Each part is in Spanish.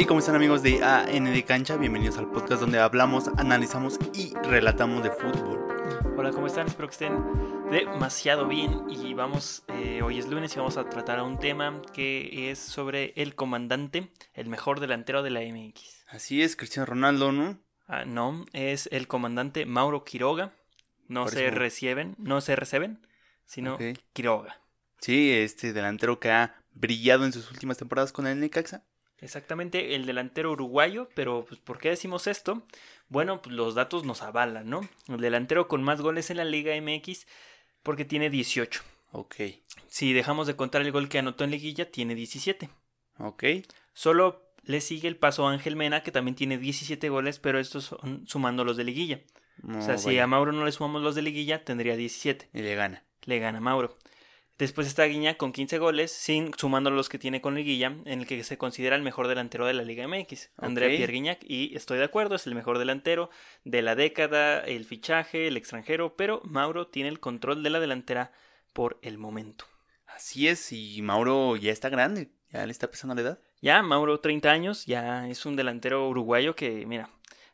Hey, ¿cómo están amigos de AN de Cancha? Bienvenidos al podcast donde hablamos, analizamos y relatamos de fútbol. Hola, ¿cómo están? Espero que estén demasiado bien y vamos, eh, hoy es lunes y vamos a tratar un tema que es sobre el comandante, el mejor delantero de la MX. Así es, Cristiano Ronaldo, ¿no? Ah, no, es el comandante Mauro Quiroga, no Por se eso- reciben, no se reciben, sino. Quiroga. Sí, este delantero que ha brillado en sus últimas temporadas con el Necaxa. Exactamente, el delantero uruguayo, pero pues, ¿por qué decimos esto? Bueno, pues los datos nos avalan, ¿no? El delantero con más goles en la Liga MX porque tiene 18. Ok, Si dejamos de contar el gol que anotó en liguilla, tiene 17. ok. Solo le sigue el paso a Ángel Mena, que también tiene 17 goles, pero estos son sumando los de liguilla. No, o sea, si a Mauro no le sumamos los de liguilla, tendría 17. Y le gana. Le gana Mauro. Después está Guiñac con 15 goles, sin sumando los que tiene con liguilla, en el que se considera el mejor delantero de la Liga MX. André Ok. Pierre Guiñac, y estoy de acuerdo, es el mejor delantero de la década, el fichaje, el extranjero, pero Mauro tiene el control de la delantera por el momento. Así es, y Mauro ya está grande, ya le está pesando la edad. Ya, Mauro, 30 años, ya es un delantero uruguayo que, mira,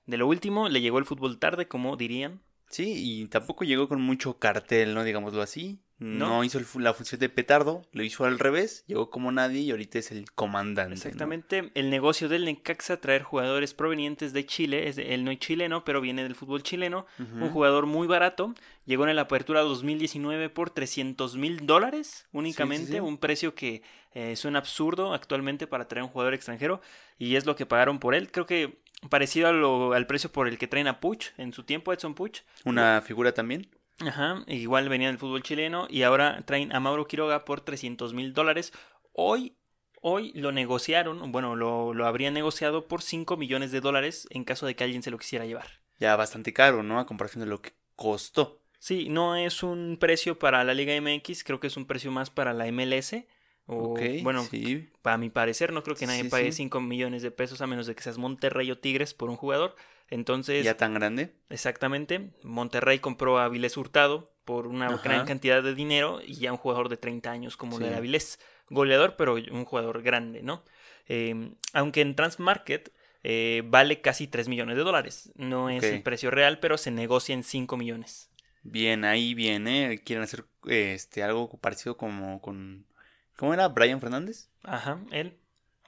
de lo último le llegó el fútbol tarde, como dirían. Sí, y tampoco llegó con mucho cartel, ¿no? Digámoslo así. No, No. hizo el la función de petardo, lo hizo al revés, llegó como nadie y ahorita es el comandante. ¿no? Exactamente, el negocio del Necaxa traer jugadores provenientes de Chile, es de- él no es chileno, pero viene del fútbol chileno, un jugador muy barato, llegó en la apertura 2019 por 300 mil dólares únicamente, sí. un precio que eh, es un absurdo actualmente para traer un jugador extranjero y es lo que pagaron por él, creo que parecido a lo- al precio por el que traen a Puch en su tiempo, Edson Puch. Una figura también. Ajá, igual venía del fútbol chileno y ahora traen a Mauro Quiroga por 300 mil dólares. Hoy, hoy lo negociaron, bueno, lo, lo habrían negociado por 5 millones de dólares en caso de que alguien se lo quisiera llevar. Ya bastante caro, ¿no? A comparación de lo que costó. Sí, no es un precio para la Liga MX, creo que es un precio más para la MLS. O, bueno, sí. para mi parecer, no creo que nadie Sí, pague sí. 5 millones de pesos a menos de que seas Monterrey o Tigres por un jugador. Entonces, Ya tan grande. Exactamente. Monterrey compró a Avilés Hurtado por una Ajá. gran cantidad de dinero y ya un jugador de 30 años como Sí. de Avilés. Goleador, pero un jugador grande, ¿no? Eh, aunque en Transmarket eh, vale casi 3 millones de dólares. No es el precio real, pero se negocia en 5 millones. Bien, ahí viene. Quieren hacer este algo parecido como con. ¿Cómo era? ¿Brian Fernández? Ajá, él.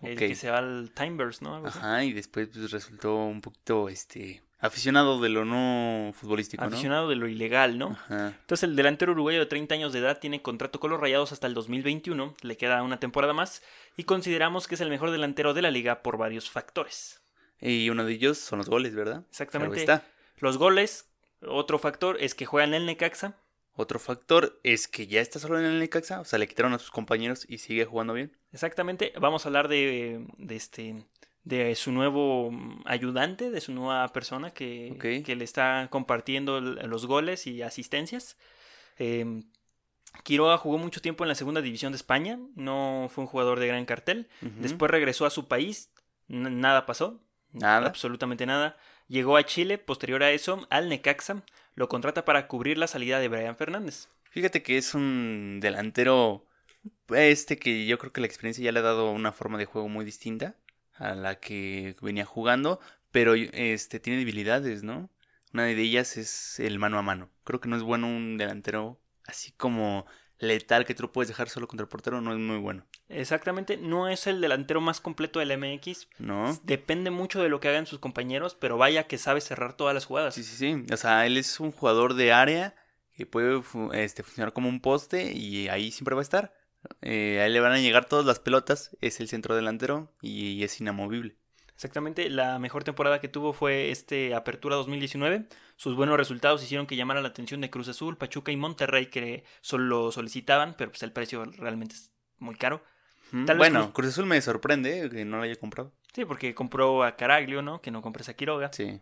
El Ok. que se va al Timbers, ¿no? Algo así. Ajá, y después pues, resultó un poquito este aficionado de lo no futbolístico, ¿no? Aficionado de lo ilegal, ¿no? Ajá. Entonces el delantero uruguayo de 30 años de edad tiene contrato con los Rayados hasta el 2021, le queda una temporada más y consideramos que es el mejor delantero de la liga por varios factores. Y uno de ellos son los goles, ¿verdad? Exactamente. Está. Los goles, otro factor es que juega en el Necaxa. Otro factor es que ya está solo en el Necaxa, o sea, le quitaron a sus compañeros y sigue jugando bien. Exactamente, vamos a hablar de, de este de su nuevo mm, ayudante, de su nueva persona que, que le está compartiendo los goles y asistencias. Eh, Quiroga jugó mucho tiempo en la segunda división de España, no fue un jugador de gran cartel. Después regresó a su país, nada pasó, Nada. absolutamente nada. Llegó a Chile, posterior a eso, al Necaxa, lo contrata para cubrir la salida de Brian Fernández. Fíjate que es un delantero este que yo creo que la experiencia ya le ha dado una forma de juego muy distinta a la que venía jugando, pero este tiene debilidades, ¿no? Una de ellas es el mano a mano. Creo que no es bueno un delantero así como letal que tú lo puedes dejar solo contra el portero, no es muy bueno, Exactamente, no es el delantero más completo del MX. ¿no? Depende mucho de lo que hagan sus compañeros, pero vaya que sabe cerrar todas las jugadas. Sí, sí, sí. O sea, él es un jugador de área que puede este, funcionar como un poste y ahí siempre va a estar. Eh, a él le van a llegar todas las pelotas, es el centro delantero y, es inamovible. Exactamente, la mejor temporada que tuvo fue este Apertura 2019. Sus buenos resultados hicieron que llamara la atención de Cruz Azul, Pachuca y Monterrey, que solo lo solicitaban, pero pues el precio realmente es muy caro. Tal bueno, Cruz- Cruz Azul me sorprende que no lo haya comprado. Sí, porque compró a Caraglio, ¿no? Que no compres a Quiroga. Sí.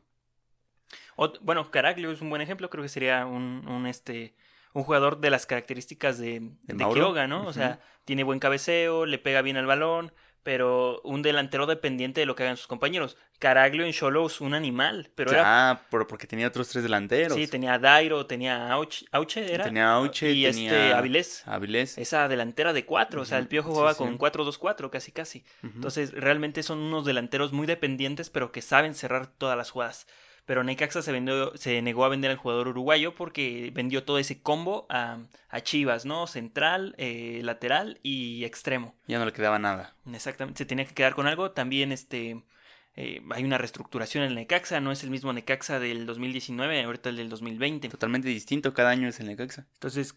Bueno, Caraglio es un buen ejemplo, creo que sería un, un, este un jugador de las características de? Quiroga, ¿no? O sea, tiene buen cabeceo, le pega bien al balón, pero un delantero dependiente de lo que hagan sus compañeros. Caraglio en Cholos, un animal, pero era... Ah, por- porque tenía otros tres delanteros. Sí, tenía a Dairo, tenía a Auche, Auche, ¿era? Tenía Auche, y tenía este Avilés. Avilés. Esa delantera de cuatro, o sea, el Piojo jugaba sí. con 4-2-4 casi casi. Entonces, realmente son unos delanteros muy dependientes, pero que saben cerrar todas las jugadas. Pero Necaxa se, vendió, se negó a vender al jugador uruguayo porque vendió todo ese combo a, a Chivas, ¿no? Central, eh, lateral y extremo. Ya no le quedaba nada. Exactamente, se tenía que quedar con algo. También este, eh, hay una reestructuración en el Necaxa, no es el mismo Necaxa del 2019, ahorita el del 2020. Totalmente distinto, cada año es el Necaxa. Entonces,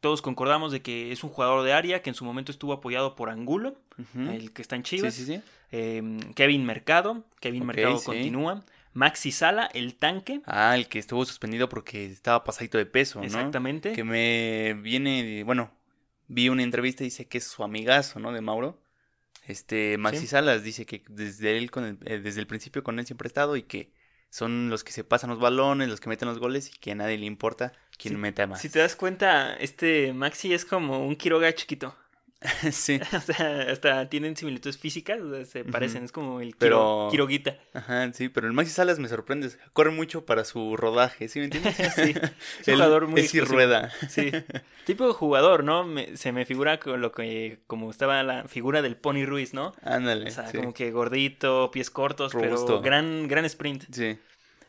todos concordamos de que es un jugador de área que en su momento estuvo apoyado por Angulo, el que está en Sí, Chivas. sí, sí. eh, Kevin Mercado, Kevin Mercado sí. continúa. Maxi Sala, el tanque. Ah, el que estuvo suspendido porque estaba pasadito de peso, ¿no? Exactamente. Que me viene, bueno, vi una entrevista y dice que es su amigazo, ¿no? De Mauro. Este, Maxi Sí. Salas dice que desde él con el- eh, desde el principio con él siempre ha estado y que son los que se pasan los balones, los que meten los goles y que a nadie le importa quién Sí, meta más. Si te das cuenta, este Maxi es como un Quiroga chiquito. sí. o sea, hasta tienen similitudes físicas, o sea, se parecen, es como el Pero- Quiro- Quiroguita. Ajá, sí, pero el Maxi Salas me sorprende. Corre mucho para su rodaje, ¿sí me entiendes? Sí, es un Él jugador muy es y rueda. Sí. Tipo de jugador, ¿no? Me- se me figura con lo que, como estaba la figura del Pony Ruiz, ¿no? Ándale. O sea, sí. como que gordito, pies cortos, Robusto. pero gran, gran sprint. Sí.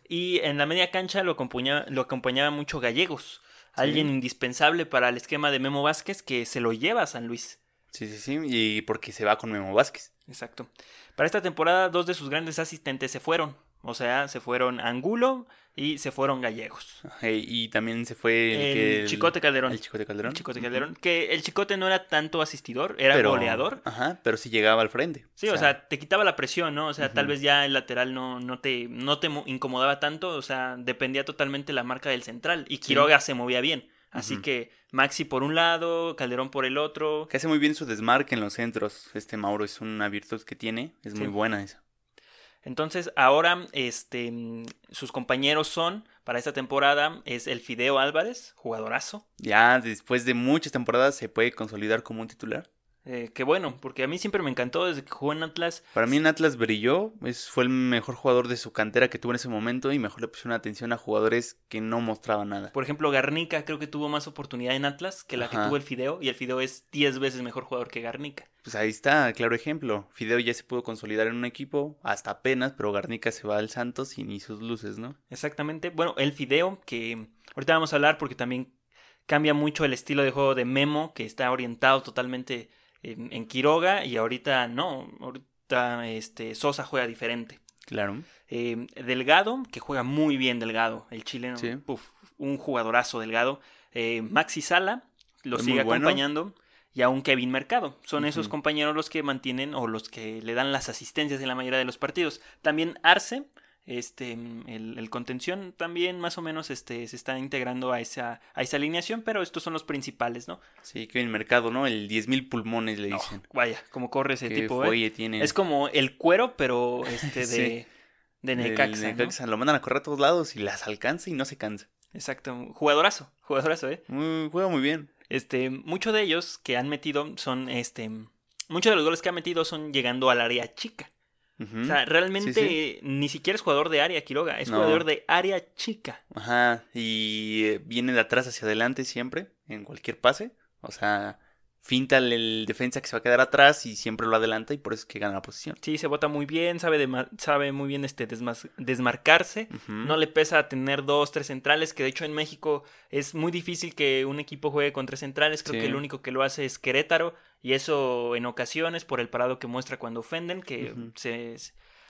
Y en la media cancha lo acompañaba, lo acompañaba mucho Gallegos, alguien indispensable para el esquema de Memo Vázquez que se lo lleva a San Luis. Sí, sí, sí. Y porque se va con Memo Vázquez. Exacto. Para esta temporada, dos de sus grandes asistentes se fueron. O sea, se fueron Angulo y se fueron Gallegos. Y también se fue el, El, que- Chicote Calderón. El Chicote Calderón. El Chicote. Calderón. Que el Chicote no era tanto asistidor, era Pero- goleador. Ajá, pero sí llegaba al frente. Sí, o sea, te quitaba la presión, ¿no? O sea, tal vez ya el lateral no, no, te, no te mo- incomodaba tanto, o sea, dependía totalmente la marca del central. Y Quiroga se movía bien. Así que Maxi por un lado, Calderón por el otro. Que hace muy bien su desmarque en los centros. Este Mauro es una virtud que tiene. Es muy buena esa. Entonces, ahora, este, mm, sus compañeros son, para esta temporada, es el Fideo Álvarez, jugadorazo. Ya después de muchas temporadas se puede consolidar como un titular. Eh, que bueno, porque a mí siempre me encantó desde que jugó en Atlas. Para mí en Atlas brilló, es, fue el mejor jugador de su cantera que tuvo en ese momento y mejor le pusieron atención a jugadores que no mostraban nada. Por ejemplo, Garnica creo que tuvo más oportunidad en Atlas que la que tuvo el Fideo, y el Fideo es 10 veces mejor jugador que Garnica. Pues ahí está, claro ejemplo. Fideo ya se pudo consolidar en un equipo, hasta apenas, pero Garnica se va al Santos y ni sus luces, ¿no? Exactamente. Bueno, el Fideo, que ahorita vamos a hablar porque también cambia mucho el estilo de juego de Memo, que está orientado totalmente en, en Quiroga, y ahorita no, ahorita este, Sosa juega diferente. Claro. Eh, Delgado, que juega muy bien Delgado, el chileno, Sí. un jugadorazo Delgado. Eh, Maxi Sala lo Es sigue bueno. acompañando. Y a un Kevin Mercado. Son esos compañeros los que mantienen o los que le dan las asistencias en la mayoría de los partidos. También Arce, este, el, el contención, también más o menos este, se está integrando a esa, a esa alineación, pero estos son los principales, ¿no? Sí, Kevin Mercado, ¿no? El 10.000 pulmones le Oh, dicen. vaya, como corre ese Qué tipo, ¿eh? tiene. Es como el cuero, pero este de, Sí. de El Necaxa. Lo mandan a correr a todos lados y las alcanza y no se cansa. Exacto, jugadorazo, jugadorazo, ¿eh? Muy, juega muy bien. Este, muchos de ellos que han metido son, este, muchos de los goles que han metido son llegando al área chica. O sea, realmente Sí, ni siquiera es jugador de área Quiroga, es No. jugador de área chica. Ajá, y eh, viene de atrás hacia adelante siempre, en cualquier pase. O sea, finta el, defensa que se va a quedar atrás y siempre lo adelanta y por eso es que gana la posición. Sí, se bota muy bien, sabe, sabe muy bien este desmas- desmarcarse. No le pesa tener dos, tres centrales, que de hecho en México es muy difícil que un equipo juegue con tres centrales. Creo Sí. que el único que lo hace es Querétaro. Y eso en ocasiones por el parado que muestra cuando ofenden, que se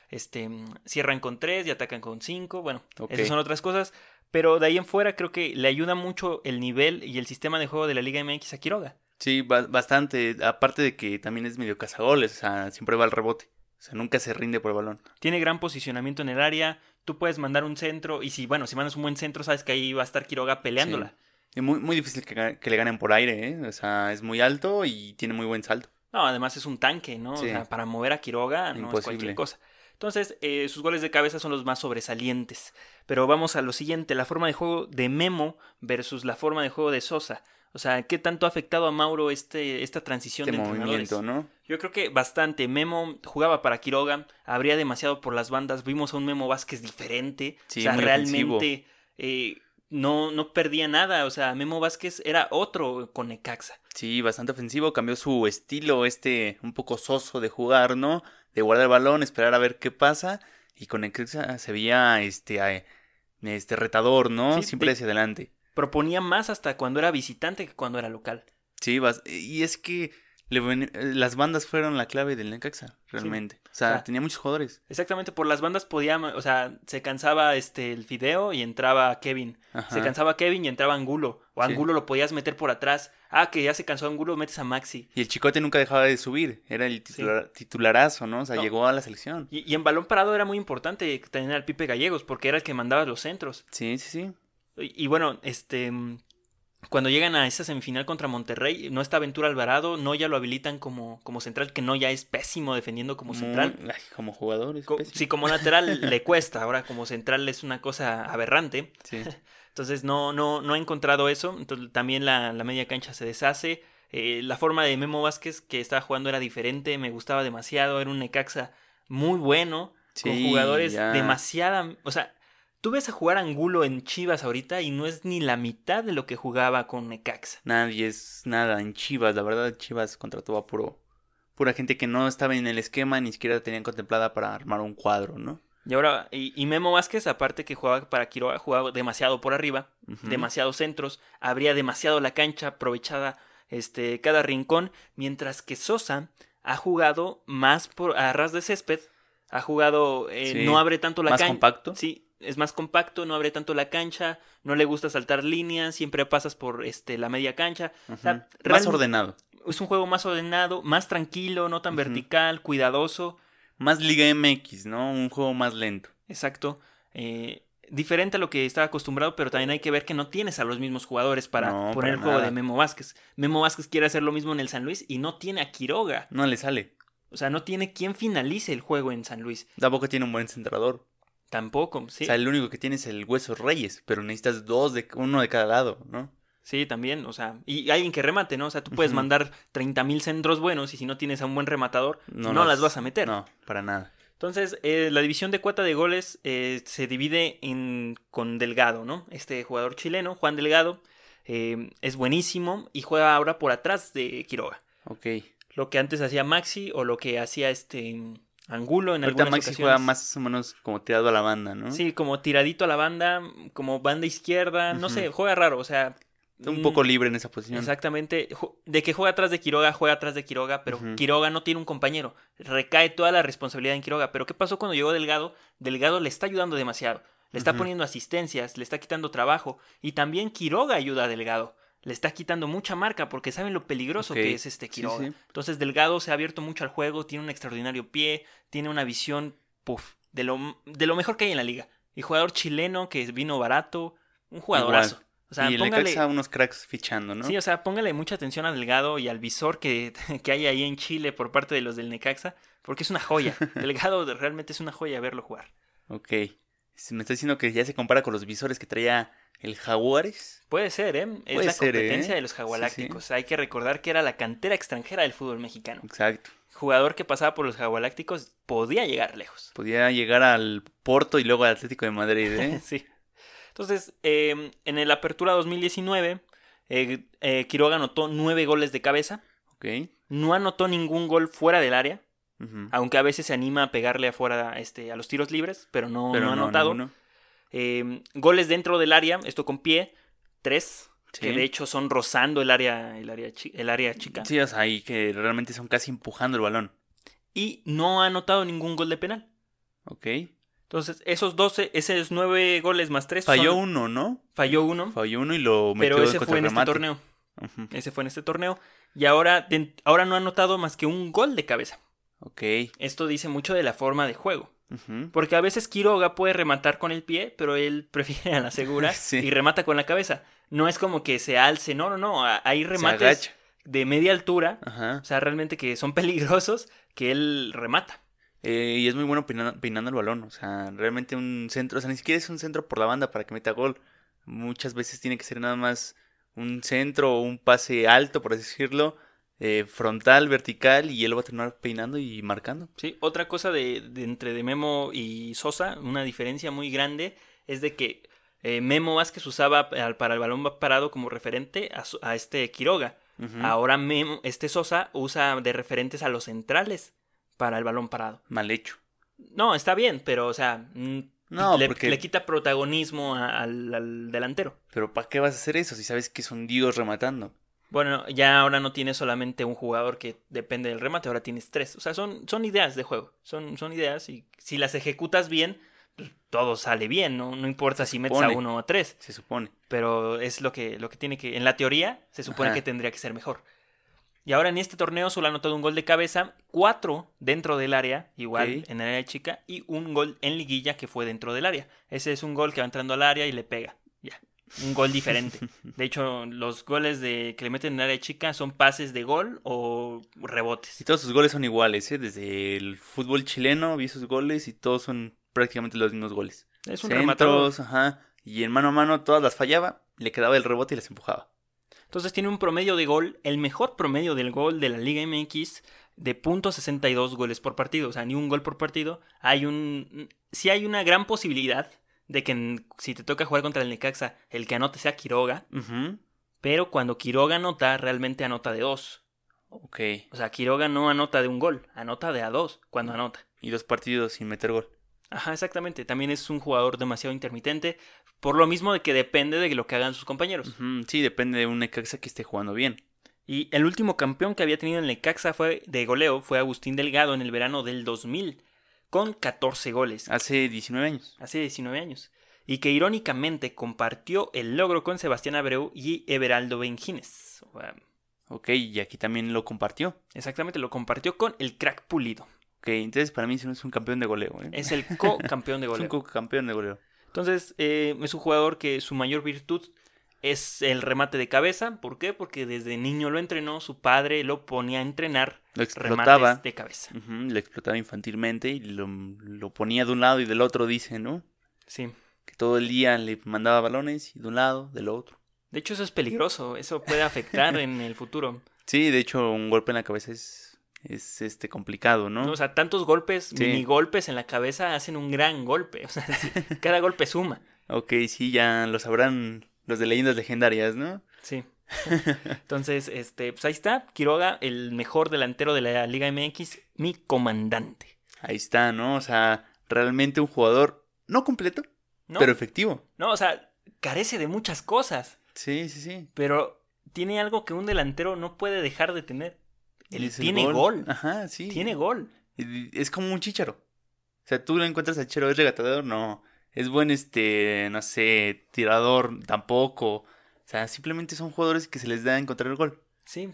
este, cierran con tres y atacan con cinco. Bueno, esas son otras cosas. Pero de ahí en fuera creo que le ayuda mucho el nivel y el sistema de juego de la Liga MX a Quiroga. Sí, ba- bastante. Aparte de que también es medio cazagoles, o sea, siempre va al rebote. O sea, nunca se rinde por el balón. Tiene gran posicionamiento en el área. Tú puedes mandar un centro y si, bueno, si mandas un buen centro, sabes que ahí va a estar Quiroga peleándola. Es muy, muy difícil que, que le ganen por aire, ¿eh? O sea, es muy alto y tiene muy buen salto. No, además es un tanque, ¿no? Sí. O sea, para mover a Quiroga no es cualquier cosa. Entonces, eh, sus goles de cabeza son los más sobresalientes. Pero vamos a lo siguiente, la forma de juego de Memo versus la forma de juego de Sosa. O sea, ¿qué tanto ha afectado a Mauro este, esta transición Este de entrenadores? movimiento, ¿no? Yo creo que bastante. Memo jugaba para Quiroga, abría demasiado por las bandas. Vimos a un Memo Vázquez diferente. Sí, o sea, realmente eh, no, no perdía nada. O sea, Memo Vázquez era otro con Necaxa. Sí, bastante ofensivo, cambió su estilo, este un poco soso de jugar, ¿no? De guardar el balón, esperar a ver qué pasa. Y con Necaxa se veía este, este retador, ¿no? Sí, Siempre hacia adelante. Proponía más hasta cuando era visitante que cuando era local. Sí, y es que le ven- eh, las bandas fueron la clave del Necaxa, realmente. O sea, O sea, tenía muchos jugadores. Exactamente, por las bandas podía, o sea, se cansaba este el Fideo y entraba Kevin. Ajá. Se cansaba Kevin y entraba Angulo. O Sí. Angulo lo podías meter por atrás. Ah, que ya se cansó Angulo, metes a Maxi. Y el Chicote nunca dejaba de subir, era el titular- titularazo, ¿no? O sea, No. llegó a la selección. Y, y en balón parado era muy importante tener al Pipe Gallegos porque era el que mandaba los centros. Sí, sí, sí. Y, y bueno, este cuando llegan a esa semifinal contra Monterrey, no está Ventura Alvarado, no ya lo habilitan como, como central, que no ya es pésimo defendiendo como Muy- central. ay, como jugador. es Co- pésimo. sí, como lateral le cuesta, ahora como central es una cosa aberrante. Sí. Entonces no, no, no ha encontrado eso. Entonces, también la, la media cancha se deshace. Eh, la forma de Memo Vázquez que estaba jugando era diferente, me gustaba demasiado, era un Necaxa muy bueno, con jugadores ya. demasiada... O sea, tú ves a jugar Angulo en Chivas ahorita y no es ni la mitad de lo que jugaba con Necaxa. Nadie es nada en Chivas, la verdad Chivas contrató a puro pura gente que no estaba en el esquema, ni siquiera tenían contemplada para armar un cuadro, ¿no? Y ahora, y, y Memo Vázquez, aparte que jugaba para Quiroga, jugaba demasiado por arriba, demasiados centros, abría demasiado la cancha, aprovechada este, cada rincón, mientras que Sosa ha jugado más por a ras de césped, ha jugado, eh, Sí, no abre tanto la Más cancha. compacto. Sí, es más compacto, no abre tanto la cancha, no le gusta saltar líneas, siempre pasas por este, la media cancha. O sea, Ujú. Más ordenado. Es un juego más ordenado, más tranquilo, no tan vertical, cuidadoso. Más Liga MX, ¿no? Un juego más lento. Exacto. Eh, diferente a lo que estaba acostumbrado, pero también hay que ver que no tienes a los mismos jugadores para No, poner para el juego nada. de Memo Vázquez. Memo Vázquez quiere hacer lo mismo en el San Luis y no tiene a Quiroga. No le sale. O sea, no tiene quien finalice el juego en San Luis. Tampoco tiene un buen centrador. Tampoco, sí. O sea, el único que tiene es el Hueso Reyes, pero necesitas dos de uno de cada lado, ¿no? Sí, también, o sea, y alguien que remate, ¿no? O sea, tú puedes Ujú. mandar 30.000 centros buenos y si no tienes a un buen rematador, no, los- las vas a meter. No, para nada. Entonces, eh, la división de cuota de goles eh, se divide en, con Delgado, ¿no? Este jugador chileno, Juan Delgado, eh, es buenísimo y juega ahora por atrás de Quiroga. Ok. Lo que antes hacía Maxi o lo que hacía este Angulo en Ahorita algunas Maxi ocasiones. juega más o menos como tirado a la banda, ¿no? Sí, como tiradito a la banda, como banda izquierda, no sé, juega raro, o sea... Un mm, poco libre en esa posición. Exactamente. De que juega atrás de Quiroga, juega atrás de Quiroga, pero. Quiroga no tiene un compañero. Recae toda la responsabilidad en Quiroga. Pero ¿qué pasó cuando llegó Delgado? Delgado le está ayudando demasiado. Le está poniendo asistencias, le está quitando trabajo. Y también Quiroga ayuda a Delgado. Le está quitando mucha marca porque saben lo peligroso que es este Quiroga. sí. Entonces Delgado se ha abierto mucho al juego, tiene un extraordinario pie, tiene una visión, puff, de lo, de lo mejor que hay en la liga. Y jugador chileno que vino barato, un jugadorazo. Igual. O sea, y el póngale- Necaxa unos cracks fichando, ¿no? Sí, o sea, póngale mucha atención a Delgado y al visor que, que hay ahí en Chile por parte de los del Necaxa, porque es una joya. Delgado de- realmente es una joya verlo jugar. Ok. Me está diciendo que ya se compara con los visores que traía el Jaguares. Puede ser, ¿eh? Es Puede la ser, ¿eh? competencia de los Sí, Jagualácticos. Hay que recordar que era la cantera extranjera del fútbol mexicano. Exacto. Jugador que pasaba por los Jagualácticos podía llegar lejos. Podía llegar al Porto y luego al Atlético de Madrid, ¿eh? sí. Entonces, eh, en el Apertura 2019, eh, eh, Quiroga anotó nueve goles de cabeza. ok. No anotó ningún gol fuera del área. Aunque a veces se anima a pegarle afuera este, a los tiros libres, pero no, Pero no ha anotado. Eh, goles dentro del área, esto con pie, tres, que de hecho son rozando el área, el área, chi- el área chica. Sí, o sea, y que realmente son casi empujando el balón. Y no ha anotado ningún gol de penal. Ok. Entonces, esos 12, esos nueve goles más tres. Falló son- uno, ¿no? Falló uno. Falló uno y lo metió pero ese fue en este torneo. Ese fue en este torneo. Y ahora, ahora no ha anotado más que un gol de cabeza. Ok. Esto dice mucho de la forma de juego. Porque a veces Quiroga puede rematar con el pie, pero él prefiere a la segura Sí. y remata con la cabeza. No es como que se alce, no, no, no. Hay remates de media altura, Ajá. o sea, realmente que son peligrosos, que él remata. Eh, y es muy bueno peinando, peinando el balón. O sea, realmente un centro. O sea, ni siquiera es un centro por la banda para que meta gol. Muchas veces tiene que ser nada más un centro o un pase alto, por así decirlo, eh, frontal, vertical, y él lo va a terminar peinando y marcando. Sí, otra cosa de, de entre de Memo y Sosa, una diferencia muy grande, es de que eh, Memo Vázquez usaba para el balón parado como referente a, este Quiroga. Ahora Memo, este Sosa usa de referentes a los centrales para el balón parado. Mal hecho. No, está bien, pero, o sea, No, le, porque- le quita protagonismo al, al delantero. Pero ¿para qué vas a hacer eso si sabes que es un dios rematando? Bueno, ya ahora no tienes solamente un jugador que depende del remate, ahora tienes tres. O sea, son, son ideas de juego. Son, son ideas y si las ejecutas bien, pues, todo sale bien, ¿no? No importa si metes a supone. uno o a tres. Se supone. Pero es lo que, lo que tiene que. En la teoría, se supone Ajá. que tendría que ser mejor. Y ahora en este torneo solo ha anotado un gol de cabeza, cuatro dentro del área, igual en el área chica, y un gol en liguilla que fue dentro del área. Ese es un gol que va entrando al área y le pega. Un gol diferente. De hecho, los goles de que le meten en área chica son pases de gol o rebotes. Y todos sus goles son iguales, ¿eh? Desde el fútbol chileno vi sus goles y todos son prácticamente los mismos goles. Es un. Centros, ajá. Y en mano a mano todas las fallaba, le quedaba el rebote y las empujaba. Entonces tiene un promedio de gol, el mejor promedio del gol de la Liga MX de .62 goles por partido, o sea, ni un gol por partido. Hay un sí hay una gran posibilidad de que si te toca jugar contra el Necaxa, el que anote sea Quiroga, pero cuando Quiroga anota, realmente anota de dos. Ok. O sea, Quiroga no anota de un gol, anota de a dos cuando anota. Y dos partidos sin meter gol. Ajá, exactamente. También es un jugador demasiado intermitente, por lo mismo de que depende de lo que hagan sus compañeros. Sí, depende de un Necaxa que esté jugando bien. Y el último campeón que había tenido en Necaxa fue de goleo fue Agustín Delgado en el verano del 2000 con 14 goles, Hace 19 años. hace 19 años. Y que irónicamente compartió el logro con Sebastián Abreu y Everaldo sea, Ok, y aquí también lo compartió. Exactamente, lo compartió con el crack pulido. Ok, entonces para mí sí es un campeón de goleo. ¿eh? Es el co-campeón de Es un goleo. campeón de goleo. Entonces, eh, es un jugador que su mayor virtud es el remate de cabeza. ¿Por qué? Porque desde niño lo entrenó, su padre lo ponía a entrenar Lo explotaba. remates de cabeza. Ujú, lo explotaba infantilmente y lo, lo ponía de un lado y del otro, dice, ¿no? Sí. Que todo el día le mandaba balones y de un lado, del otro. De hecho, eso es peligroso. Eso puede afectar en el futuro. Sí, de hecho, un golpe en la cabeza es, es este complicado, ¿no? ¿no? O sea, tantos golpes, Sí. mini golpes en la cabeza hacen un gran golpe. O sea, cada golpe suma. Ok, sí, ya lo sabrán los de leyendas legendarias, ¿no? Sí. Entonces, este, pues ahí está. Quiroga, el mejor delantero de la Liga MX, mi comandante. Ahí está, ¿no? O sea, realmente un jugador no completo, ¿No? pero efectivo. No, o sea, carece de muchas cosas. Sí, sí, sí. Pero tiene algo que un delantero no puede dejar de tener. Él tiene gol. Ajá, sí. Tiene gol. Es como un chicharo. O sea, tú lo encuentras al chicharo, ¿es regatador? No. Es buen, este, no sé, tirador, tampoco. O sea, simplemente son jugadores que se les da encontrar el gol. Sí.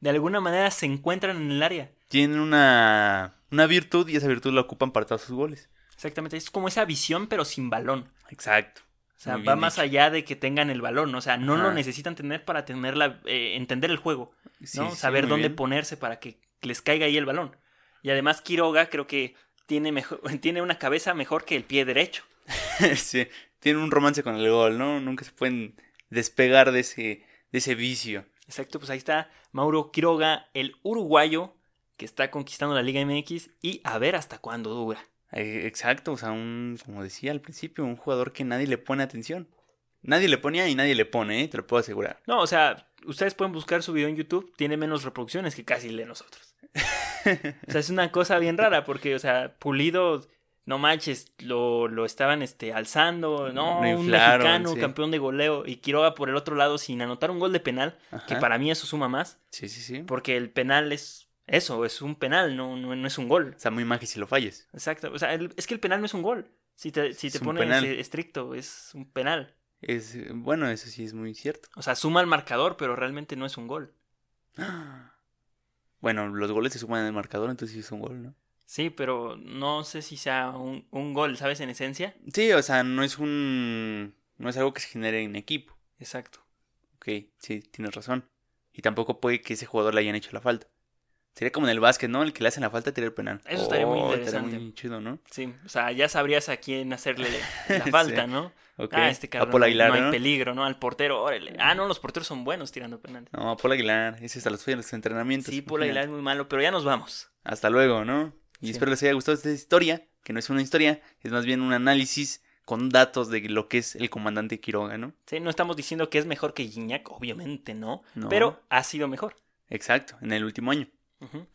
De alguna manera se encuentran en el área. Tienen una, una virtud y esa virtud la ocupan para todos sus goles. Exactamente. Es como esa visión, pero sin balón. Exacto. O sea, va más allá de que tengan el balón. O sea, no lo necesitan tener para tener la, eh, entender el juego. Sí, ¿no? sí, Saber dónde bien. ponerse para que les caiga ahí el balón. Y además Quiroga creo que tiene, mejor, tiene una cabeza mejor que el pie derecho. sí, tienen un romance con el gol, ¿no? Nunca se pueden despegar de ese, de ese vicio. Exacto, pues ahí está Mauro Quiroga, el uruguayo que está conquistando la Liga MX y a ver hasta cuándo dura. Eh, Exacto, o sea, un, como decía al principio, un jugador que nadie le pone atención. Nadie le ponía y nadie le pone, ¿eh? te lo puedo asegurar. No, o sea, ustedes pueden buscar su video en YouTube, tiene menos reproducciones que casi el de nosotros. O sea, es una cosa bien rara porque, o sea, Pulido, no manches, lo, lo estaban este, alzando, no, un mexicano, sí. campeón de goleo, y Quiroga por el otro lado sin anotar un gol de penal, que para mí eso suma más, Sí, sí, sí. porque el penal es eso, es un penal, no, no, no es un gol. O sea, muy mágico si lo falles. Exacto, o sea, el- es que el penal no es un gol. Si te, si te pones eh, estricto, es un penal. Es, bueno, eso sí es muy cierto. O sea, suma al marcador, pero realmente no es un gol. Bueno, los goles se suman el marcador, entonces sí es un gol, ¿no? Sí, pero no sé si sea un, un gol, ¿sabes? En esencia. Sí, o sea, no es un... No es algo que se genere en equipo. Exacto. Ok, sí, tienes razón. Y tampoco puede que ese jugador le hayan hecho la falta. Sería como en el básquet, ¿no? El que le hacen la falta tirar penal. Eso estaría muy Oh, interesante. muy chido, ¿no? Sí, o sea, ya sabrías a quién hacerle la falta, Sí. ¿no? Ok. Ah, este a cabrón. Paul no- Aguilar, no hay ¿no? peligro, ¿no? Al portero, órale. Ah, no, los porteros son buenos tirando penales. No, Paul Aguilar. Ese hasta los fue en los entrenamientos. Sí, Paul. Aguilar es muy malo, pero ya nos vamos. Hasta luego, ¿no? Y Sí. espero les haya gustado esta historia, que no es una historia, es más bien un análisis con datos de lo que es el comandante Quiroga, ¿no? Sí, no estamos diciendo que es mejor que Gignac, obviamente no, No. pero ha sido mejor. Exacto, en el último año.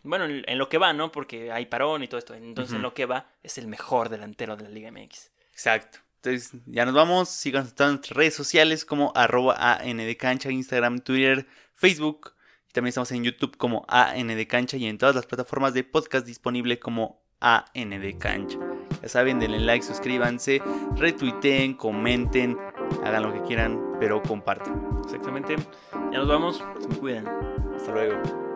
Bueno, en, lo que va, ¿no? Porque hay parón y todo esto. Entonces, en lo que va, es el mejor delantero de la Liga MX. Exacto. Entonces, ya nos vamos. Síganos en todas nuestras redes sociales como arroba ANDcancha, Instagram, Twitter, Facebook. Y también estamos en YouTube como ANDcancha y en todas las plataformas de podcast disponible como ANDcancha. Ya saben, denle like, suscríbanse, retuiteen, comenten, hagan lo que quieran, pero compartan. Exactamente. Ya nos vamos. Se me cuidan. Hasta luego.